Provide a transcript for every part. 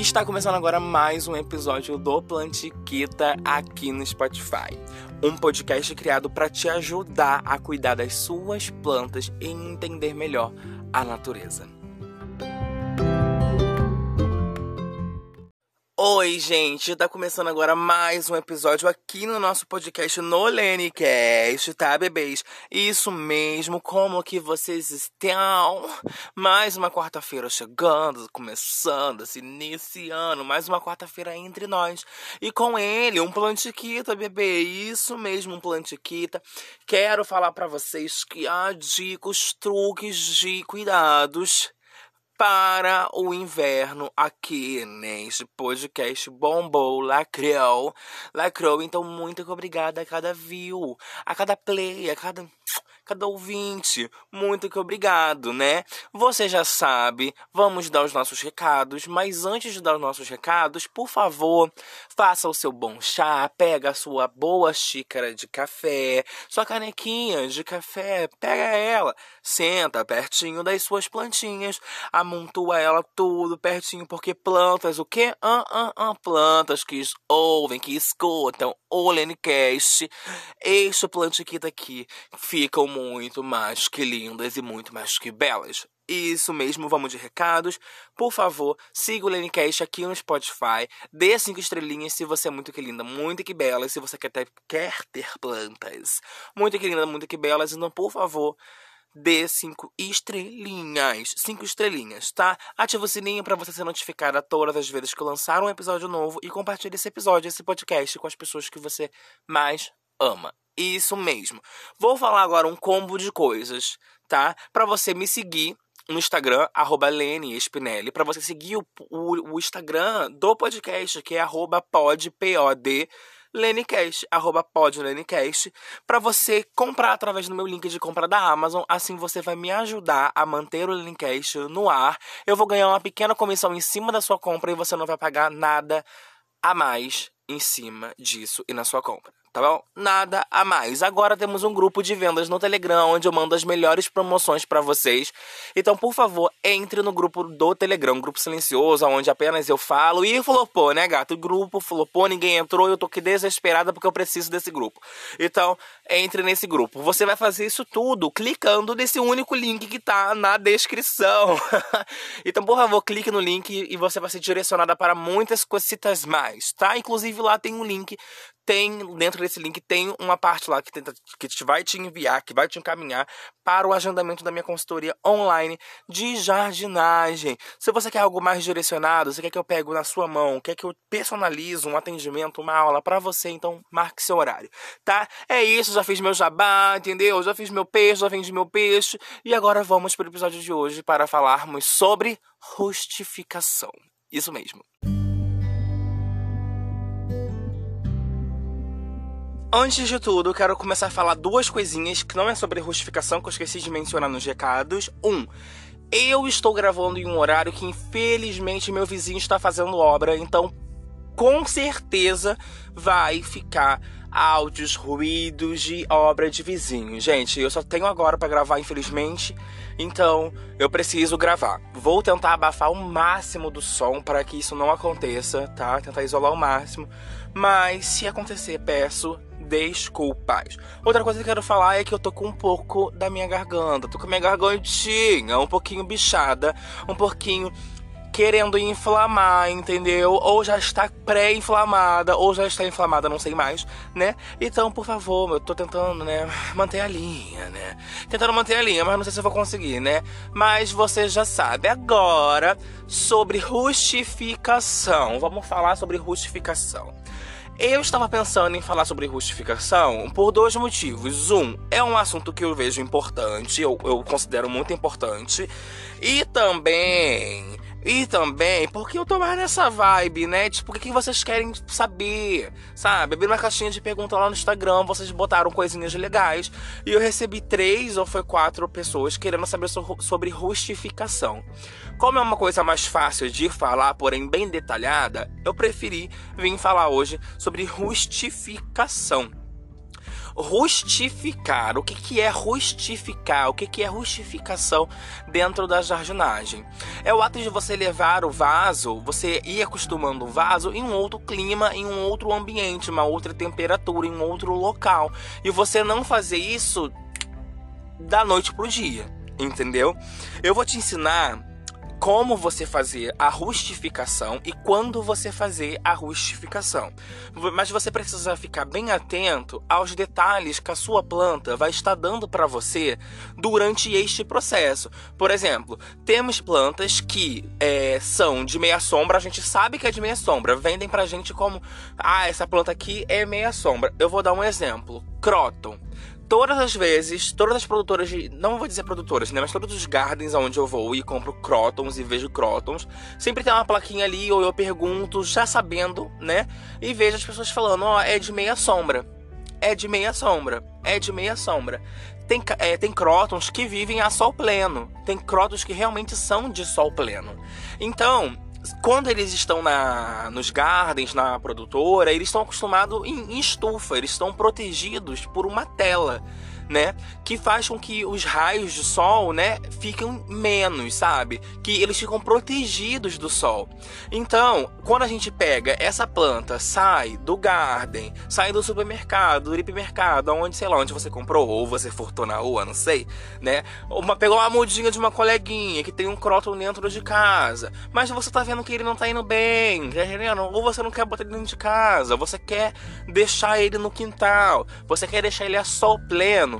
Está começando agora mais um episódio do Plantiquita aqui no Spotify. Um podcast criado para te ajudar a cuidar das suas plantas e entender melhor a natureza. Oi, gente, tá começando agora mais um episódio aqui no nosso podcast no Lenicast, tá, bebês? Isso mesmo, como que vocês estão? Mais uma quarta-feira chegando, começando, se iniciando, mais uma quarta-feira entre nós. E com ele, um plantiquita, bebê, isso mesmo, um plantiquita. Quero falar para vocês que há dicas, truques de cuidados para o inverno aqui neste podcast bombou, lacrou, lacrou. Então, muito obrigada a cada view, a cada play, a cada cada ouvinte. Muito que obrigado, né? Você já sabe, vamos dar os nossos recados, mas antes de dar os nossos recados, por favor, faça o seu bom chá, pega a sua boa xícara de café, sua canequinha de café, pega ela, senta pertinho das suas plantinhas, amontoa ela tudo pertinho, porque plantas, o quê? Ah, ah, ah, plantas que ouvem, que escutam o Lenicast, este plantiquita aqui, ficam muito mais que lindas e muito mais que belas. Isso mesmo, vamos de recados. Por favor, siga o Lenicast aqui no Spotify. Dê cinco estrelinhas se você é muito que linda, muito que bela. Se você quer ter, quer ter plantas muito que linda, muito que belas. Então, por favor, dê cinco estrelinhas. Cinco estrelinhas, tá? Ativa o sininho para você ser notificada todas as vezes que eu lançar um episódio novo. E compartilhe esse episódio, esse podcast com as pessoas que você mais ama. Isso mesmo. Vou falar agora um combo de coisas, tá? Para você me seguir no Instagram, arroba Lene Spinelli, para você seguir o, o, o, Instagram do podcast, que é arroba pod, P-O-D, Lenicast, arroba podlenicast, para você comprar através do meu link de compra da Amazon. Assim você vai me ajudar a manter o Lenicast no ar. Eu vou ganhar uma pequena comissão em cima da sua compra e você não vai pagar nada a mais em cima disso e na sua compra tá bom? Nada a mais. Agora temos um grupo de vendas no Telegram onde eu mando as melhores promoções para vocês. Então, por favor, entre no grupo do Telegram, grupo silencioso, onde apenas eu falo e flopou, né, gato? O grupo flopou, ninguém entrou, eu tô aqui desesperada porque eu preciso desse grupo. Então, entre nesse grupo. Você vai fazer isso tudo clicando nesse único link que tá na descrição. então, por favor, clique no link e você vai ser direcionada para muitas cositas mais, tá? Inclusive lá tem um link tem dentro desse link tem uma parte lá que, tenta, que te vai te enviar, que vai te encaminhar para o agendamento da minha consultoria online de jardinagem. Se você quer algo mais direcionado, você quer que eu pego na sua mão, quer que eu personalize um atendimento, uma aula para você, então marque seu horário, tá? É isso, já fiz meu jabá, entendeu? Já fiz meu peixe, já vendi meu peixe e agora vamos para o episódio de hoje para falarmos sobre rustificação. Isso mesmo. Antes de tudo, quero começar a falar duas coisinhas que não é sobre rustificação, que eu esqueci de mencionar nos recados. Um, eu estou gravando em um horário que infelizmente meu vizinho está fazendo obra, então com certeza vai ficar áudios, ruídos de obra de vizinho. Gente, eu só tenho agora para gravar, infelizmente, então eu preciso gravar. Vou tentar abafar o máximo do som para que isso não aconteça, tá? Tentar isolar o máximo. Mas se acontecer, peço desculpas. Outra coisa que eu quero falar é que eu tô com um pouco da minha garganta. Tô com a minha gargantinha um pouquinho bichada, um pouquinho querendo inflamar, entendeu? Ou já está pré-inflamada, ou já está inflamada, não sei mais, né? Então, por favor, eu tô tentando, né, manter a linha, né? Tentando manter a linha, mas não sei se eu vou conseguir, né? Mas você já sabe. Agora, sobre rustificação. Vamos falar sobre rustificação. Eu estava pensando em falar sobre rustificação por dois motivos. Um, é um assunto que eu vejo importante, eu, eu considero muito importante. E também e também, porque eu tô mais nessa vibe, né? Tipo, o que vocês querem saber? Sabe? Abri uma caixinha de pergunta lá no Instagram, vocês botaram coisinhas legais. E eu recebi três ou foi quatro pessoas querendo saber sobre rustificação. Como é uma coisa mais fácil de falar, porém bem detalhada, eu preferi vir falar hoje sobre rustificação. Rustificar. O que, que é rustificar? O que, que é rustificação dentro da jardinagem? É o ato de você levar o vaso, você ir acostumando o vaso em um outro clima, em um outro ambiente, uma outra temperatura, em um outro local. E você não fazer isso da noite pro dia, entendeu? Eu vou te ensinar como você fazer a rustificação e quando você fazer a rustificação. Mas você precisa ficar bem atento aos detalhes que a sua planta vai estar dando para você durante este processo. Por exemplo, temos plantas que é, são de meia sombra, a gente sabe que é de meia sombra, vendem pra gente como, ah, essa planta aqui é meia sombra. Eu vou dar um exemplo, Croton todas as vezes, todas as produtoras de. Não vou dizer produtoras, né? Mas todos os gardens aonde eu vou e compro crotons e vejo crotons, sempre tem uma plaquinha ali, ou eu pergunto, já sabendo, né? E vejo as pessoas falando, ó, oh, é de meia sombra. É de meia sombra. É de meia sombra. Tem, é, tem crótons que vivem a sol pleno. Tem crótons que realmente são de sol pleno. Então, quando eles estão na, nos gardens, na produtora, eles estão acostumados em, em estufa, eles estão protegidos por uma tela né? Que faz com que os raios de sol, né, fiquem menos, sabe? Que eles ficam protegidos do sol. Então, quando a gente pega essa planta, sai do garden, sai do supermercado, do hipermercado, onde, sei lá, onde você comprou, ou você furtou na rua, não sei, né? Uma, pegou uma mudinha de uma coleguinha que tem um cróton dentro de casa, mas você tá vendo que ele não tá indo bem, tá? Ou você não quer botar ele dentro de casa, você quer deixar ele no quintal, você quer deixar ele a sol pleno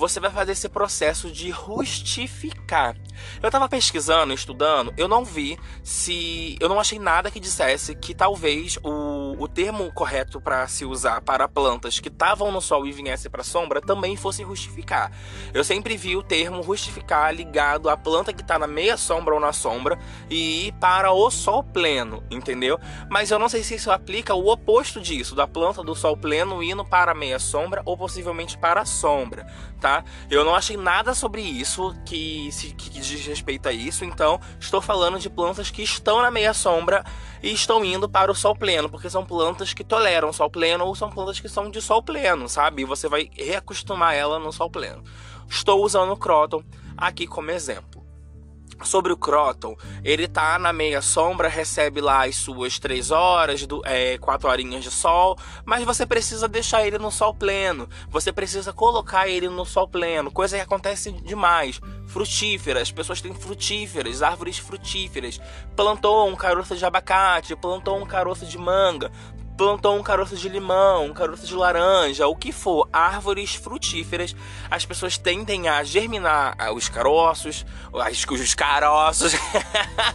você vai fazer esse processo de rustificar. Eu estava pesquisando, estudando, eu não vi se. Eu não achei nada que dissesse que talvez o, o termo correto para se usar para plantas que estavam no sol e viessem para sombra também fosse rustificar. Eu sempre vi o termo rustificar ligado à planta que está na meia sombra ou na sombra e ir para o sol pleno, entendeu? Mas eu não sei se isso aplica o oposto disso, da planta do sol pleno indo para a meia sombra ou possivelmente para a sombra tá? Eu não achei nada sobre isso que, se, que diz respeito a isso, então estou falando de plantas que estão na meia sombra e estão indo para o sol pleno, porque são plantas que toleram sol pleno ou são plantas que são de sol pleno, sabe? E você vai reacostumar ela no sol pleno. Estou usando o Croton aqui como exemplo. Sobre o Croton, ele tá na meia sombra, recebe lá as suas 3 horas, do, é, 4 horinhas de sol, mas você precisa deixar ele no sol pleno. Você precisa colocar ele no sol pleno, coisa que acontece demais. Frutíferas, as pessoas têm frutíferas, árvores frutíferas. Plantou um caroço de abacate, plantou um caroço de manga, plantou um caroço de limão, um caroço de laranja, o que for, árvores frutíferas, as pessoas tendem a germinar ah, os caroços, os, os caroços,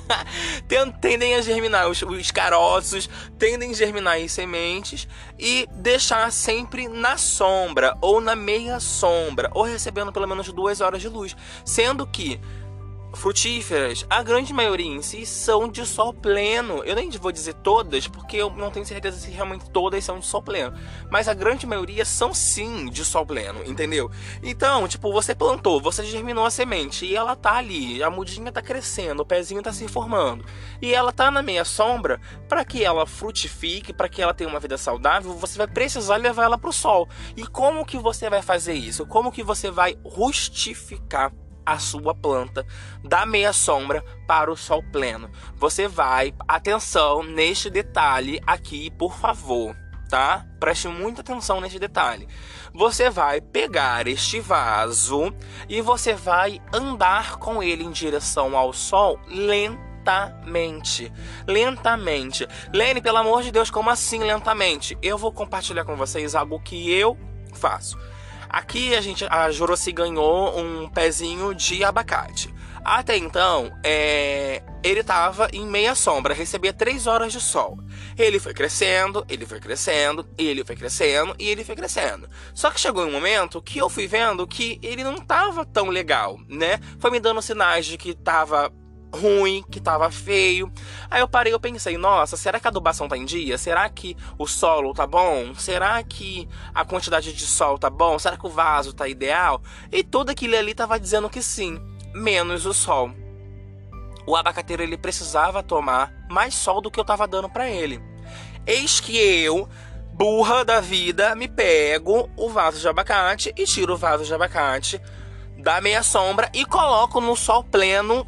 tendem a germinar os, os caroços, tendem a germinar as sementes e deixar sempre na sombra ou na meia sombra, ou recebendo pelo menos duas horas de luz, sendo que frutíferas, a grande maioria em si são de sol pleno. Eu nem vou dizer todas, porque eu não tenho certeza se realmente todas são de sol pleno. Mas a grande maioria são sim de sol pleno, entendeu? Então, tipo, você plantou, você germinou a semente e ela tá ali, a mudinha tá crescendo, o pezinho tá se formando. E ela tá na meia sombra, para que ela frutifique, para que ela tenha uma vida saudável, você vai precisar levar ela pro sol. E como que você vai fazer isso? Como que você vai rustificar a sua planta da meia sombra para o sol pleno. Você vai, atenção neste detalhe aqui, por favor, tá? Preste muita atenção neste detalhe. Você vai pegar este vaso e você vai andar com ele em direção ao sol lentamente. Lentamente. Lene, pelo amor de Deus, como assim lentamente? Eu vou compartilhar com vocês algo que eu faço. Aqui a gente, a Joroci ganhou um pezinho de abacate. Até então, é, ele estava em meia sombra, recebia três horas de sol. Ele foi crescendo, ele foi crescendo, ele foi crescendo e ele foi crescendo. Só que chegou um momento que eu fui vendo que ele não estava tão legal, né? Foi me dando sinais de que estava ruim, que tava feio. Aí eu parei e pensei, nossa, será que a adubação tá em dia? Será que o solo tá bom? Será que a quantidade de sol tá bom? Será que o vaso tá ideal? E tudo aquilo ali tava dizendo que sim, menos o sol. O abacateiro ele precisava tomar mais sol do que eu tava dando para ele. Eis que eu burra da vida, me pego o vaso de abacate e tiro o vaso de abacate da meia sombra e coloco no sol pleno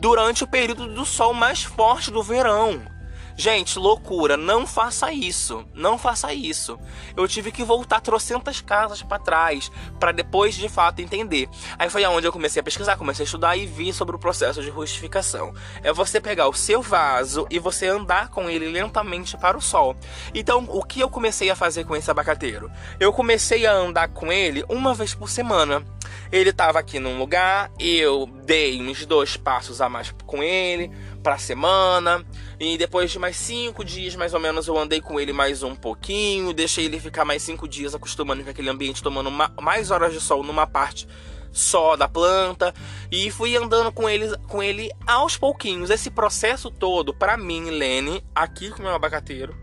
durante o período do sol mais forte do verão. Gente, loucura, não faça isso. Não faça isso. Eu tive que voltar trocentas casas para trás para depois de fato entender. Aí foi aonde eu comecei a pesquisar, comecei a estudar e vi sobre o processo de rustificação. É você pegar o seu vaso e você andar com ele lentamente para o sol. Então, o que eu comecei a fazer com esse abacateiro? Eu comecei a andar com ele uma vez por semana. Ele estava aqui num lugar, eu dei uns dois passos a mais com ele para a semana. E depois de mais cinco dias, mais ou menos, eu andei com ele mais um pouquinho. Deixei ele ficar mais cinco dias acostumando com aquele ambiente, tomando mais horas de sol numa parte só da planta e fui andando com ele, com ele aos pouquinhos. Esse processo todo, para mim, Lene, aqui com o meu abacateiro,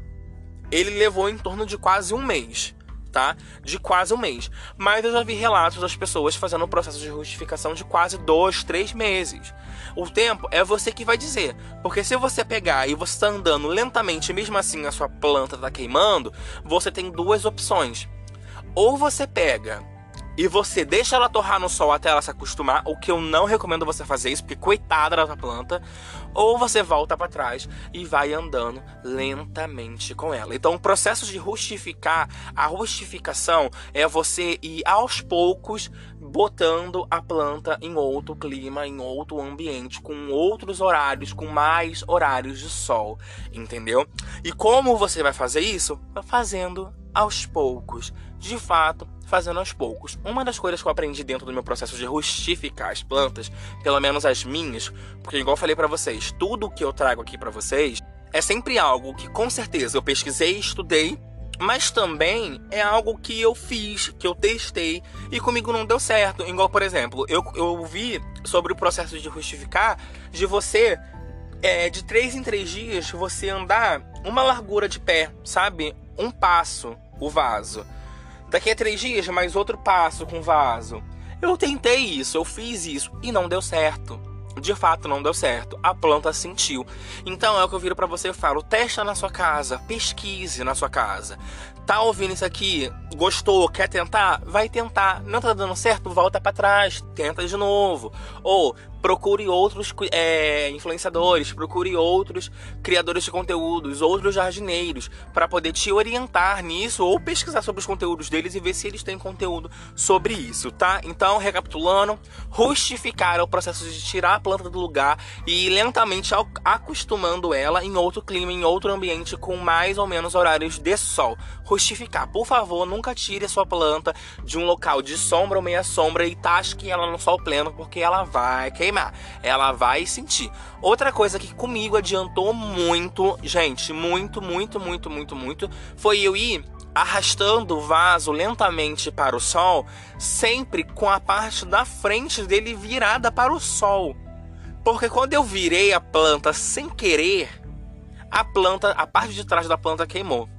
ele levou em torno de quase um mês tá? De quase um mês. Mas eu já vi relatos das pessoas fazendo um processo de rustificação de quase dois, três meses. O tempo é você que vai dizer. Porque se você pegar e você está andando lentamente, mesmo assim a sua planta está queimando, você tem duas opções. Ou você pega e você deixa ela torrar no sol até ela se acostumar, o que eu não recomendo você fazer isso, porque coitada da planta, ou você volta para trás e vai andando lentamente com ela. Então, o processo de rustificar, a rustificação é você ir aos poucos botando a planta em outro clima, em outro ambiente, com outros horários, com mais horários de sol, entendeu? E como você vai fazer isso? Fazendo aos poucos, de fato, fazendo aos poucos. Uma das coisas que eu aprendi dentro do meu processo de rustificar as plantas, pelo menos as minhas, porque igual eu falei para vocês, tudo que eu trago aqui para vocês é sempre algo que com certeza eu pesquisei, estudei, mas também é algo que eu fiz, que eu testei e comigo não deu certo. Igual, por exemplo, eu, eu vi sobre o processo de rustificar de você é, de três em três dias você andar uma largura de pé, sabe? Um passo, o vaso. Daqui a três dias, mais outro passo com vaso. Eu tentei isso, eu fiz isso e não deu certo. De fato, não deu certo. A planta sentiu. Então é o que eu viro para você e falo: testa na sua casa, pesquise na sua casa. Tá ouvindo isso aqui? Gostou? Quer tentar? Vai tentar. Não tá dando certo? Volta para trás, tenta de novo. Ou procure outros é, influenciadores, procure outros criadores de conteúdos, outros jardineiros, para poder te orientar nisso ou pesquisar sobre os conteúdos deles e ver se eles têm conteúdo sobre isso, tá? Então, recapitulando, rustificar é o processo de tirar a planta do lugar e ir lentamente acostumando ela em outro clima, em outro ambiente com mais ou menos horários de sol. Rustificar, por favor, nunca tire a sua planta de um local de sombra ou meia sombra e tasque ela no sol pleno, porque ela vai queimar queimar, ela vai sentir. Outra coisa que comigo adiantou muito, gente, muito, muito, muito, muito, muito, foi eu ir arrastando o vaso lentamente para o sol, sempre com a parte da frente dele virada para o sol. Porque quando eu virei a planta sem querer, a planta, a parte de trás da planta queimou.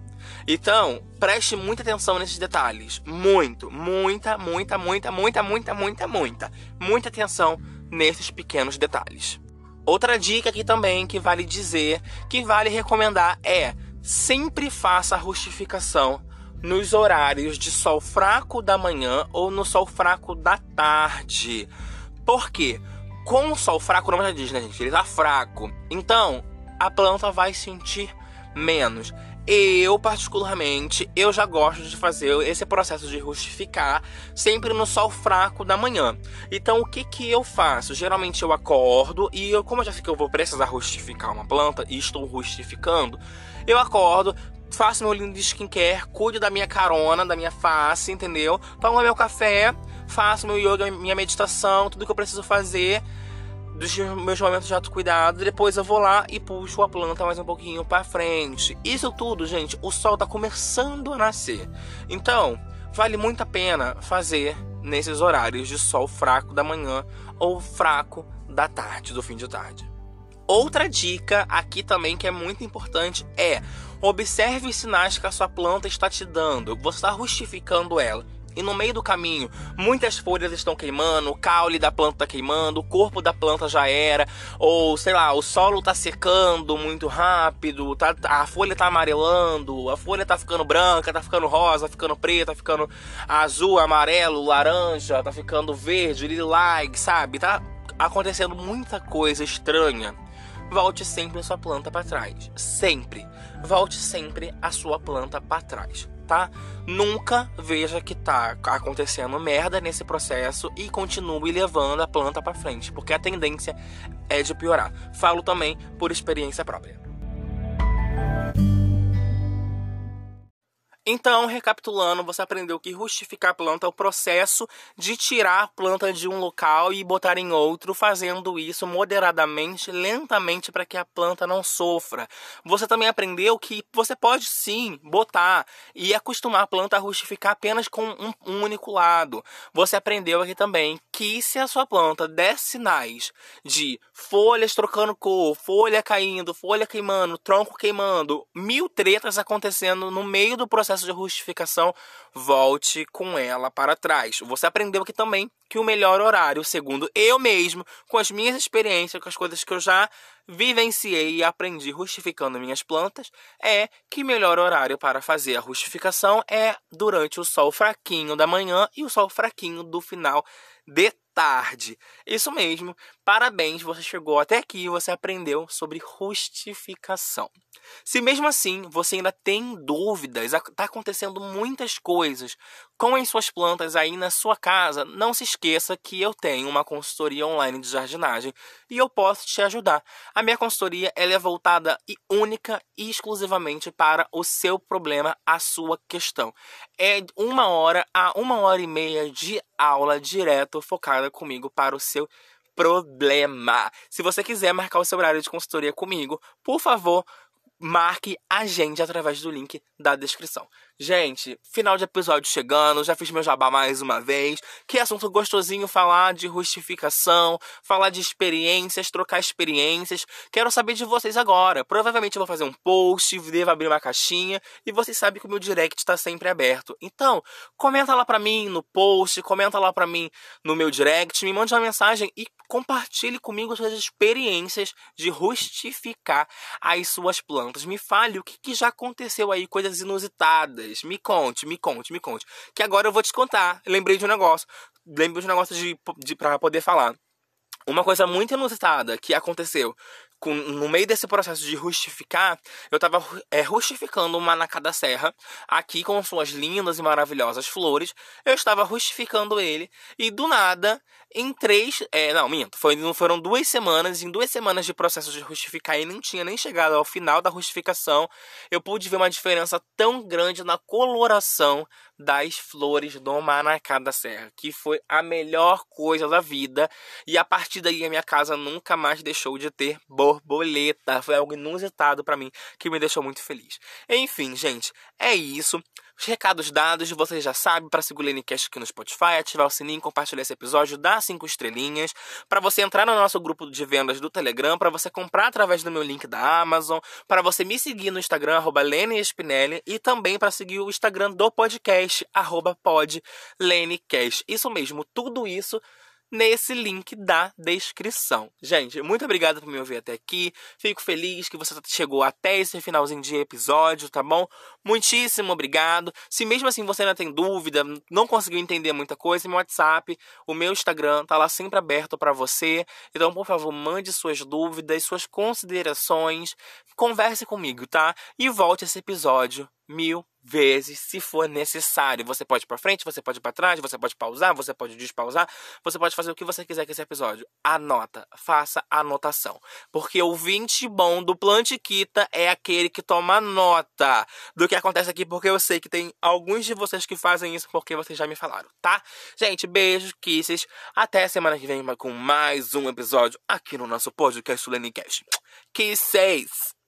Então, preste muita atenção nesses detalhes. Muito, muita, muita, muita, muita, muita, muita, muita. Muita atenção nesses pequenos detalhes. Outra dica aqui também que vale dizer, que vale recomendar é sempre faça a rustificação nos horários de sol fraco da manhã ou no sol fraco da tarde. Por quê? Com o sol fraco, não já diz, né, gente? Ele tá fraco. Então, a planta vai sentir menos. Eu, particularmente, eu já gosto de fazer esse processo de rustificar sempre no sol fraco da manhã. Então, o que que eu faço? Geralmente eu acordo e eu, como eu já sei que eu vou precisar rustificar uma planta e estou rustificando, eu acordo, faço meu lindo skincare, cuido da minha carona, da minha face, entendeu? Tomo meu café, faço meu yoga, minha meditação, tudo que eu preciso fazer dos meus momentos de autocuidado, depois eu vou lá e puxo a planta mais um pouquinho para frente. Isso tudo, gente, o sol tá começando a nascer. Então, vale muito a pena fazer nesses horários de sol fraco da manhã ou fraco da tarde, do fim de tarde. Outra dica aqui também que é muito importante é observe os sinais que a sua planta está te dando. Você está rustificando ela e no meio do caminho muitas folhas estão queimando, o caule da planta tá queimando, o corpo da planta já era, ou sei lá, o solo tá secando muito rápido, tá, a folha tá amarelando, a folha tá ficando branca, tá ficando rosa, ficando preta, tá ficando azul, amarelo, laranja, tá ficando verde, lilac, sabe? Tá acontecendo muita coisa estranha. Volte sempre a sua planta para trás. Sempre. Volte sempre a sua planta para trás tá? Nunca veja que tá acontecendo merda nesse processo e continue levando a planta para frente, porque a tendência é de piorar. Falo também por experiência própria. Então, recapitulando, você aprendeu que rustificar a planta é o processo de tirar a planta de um local e botar em outro, fazendo isso moderadamente, lentamente, para que a planta não sofra. Você também aprendeu que você pode sim botar e acostumar a planta a rustificar apenas com um, único lado. Você aprendeu aqui também que se a sua planta der sinais de folhas trocando cor, folha caindo, folha queimando, tronco queimando, mil tretas acontecendo no meio do processo de rustificação, volte com ela para trás. Você aprendeu aqui também que o melhor horário, segundo eu mesmo, com as minhas experiências, com as coisas que eu já vivenciei e aprendi rustificando minhas plantas, é que melhor horário para fazer a rustificação é durante o sol fraquinho da manhã e o sol fraquinho do final de tarde. Isso mesmo. Parabéns, você chegou até aqui e você aprendeu sobre rustificação. Se mesmo assim você ainda tem dúvidas, está acontecendo muitas coisas com as suas plantas aí na sua casa, não se esqueça que eu tenho uma consultoria online de jardinagem e eu posso te ajudar. A minha consultoria ela é voltada e única e exclusivamente para o seu problema, a sua questão. É uma hora a uma hora e meia de aula direto focada comigo para o seu problema. Se você quiser marcar o seu horário de consultoria comigo, por favor, marque a gente através do link da descrição. Gente, final de episódio chegando, já fiz meu jabá mais uma vez. Que assunto gostosinho falar de justificação, falar de experiências, trocar experiências. Quero saber de vocês agora. Provavelmente vou fazer um post, devo abrir uma caixinha e vocês sabem que o meu direct está sempre aberto. Então, comenta lá pra mim no post, comenta lá pra mim no meu direct, me mande uma mensagem e compartilhe comigo suas experiências de justificar as suas plantas. Me fale o que, que já aconteceu aí, coisas inusitadas me conte, me conte, me conte. Que agora eu vou te contar. Lembrei de um negócio. Lembrei de um negócio de, de para poder falar. Uma coisa muito inusitada que aconteceu com, no meio desse processo de rustificar, eu estava é, rustificando uma na cada serra, aqui com suas lindas e maravilhosas flores. Eu estava rustificando ele e do nada, em três. É, não, minto, foi, foram duas semanas. Em duas semanas de processo de rustificar e nem tinha nem chegado ao final da rustificação, eu pude ver uma diferença tão grande na coloração das flores do Manacá da Serra, que foi a melhor coisa da vida. E a partir daí a minha casa nunca mais deixou de ter borboleta. Foi algo inusitado para mim que me deixou muito feliz. Enfim, gente, é isso. Os recados dados, vocês já sabem, para seguir o Lenecast aqui no Spotify, ativar o sininho, compartilhar esse episódio, dar cinco estrelinhas, para você entrar no nosso grupo de vendas do Telegram, para você comprar através do meu link da Amazon, para você me seguir no Instagram, arroba Spinelli, e também para seguir o Instagram do podcast, arroba podlenecast. Isso mesmo, tudo isso nesse link da descrição. Gente, muito obrigado por me ouvir até aqui. Fico feliz que você chegou até esse finalzinho de episódio, tá bom? Muitíssimo obrigado. Se mesmo assim você ainda tem dúvida, não conseguiu entender muita coisa, meu WhatsApp, o meu Instagram tá lá sempre aberto para você. Então, por favor, mande suas dúvidas, suas considerações, converse comigo, tá? E volte esse episódio mil vezes se for necessário. Você pode ir para frente, você pode ir para trás, você pode pausar, você pode despausar, você pode fazer o que você quiser com esse episódio. Anota, faça anotação. Porque o 20 bom do Plantiquita é aquele que toma nota do que acontece aqui, porque eu sei que tem alguns de vocês que fazem isso porque vocês já me falaram, tá? Gente, beijos, kisses. Até semana que vem com mais um episódio aqui no nosso podcast Sulenicast. Kisses!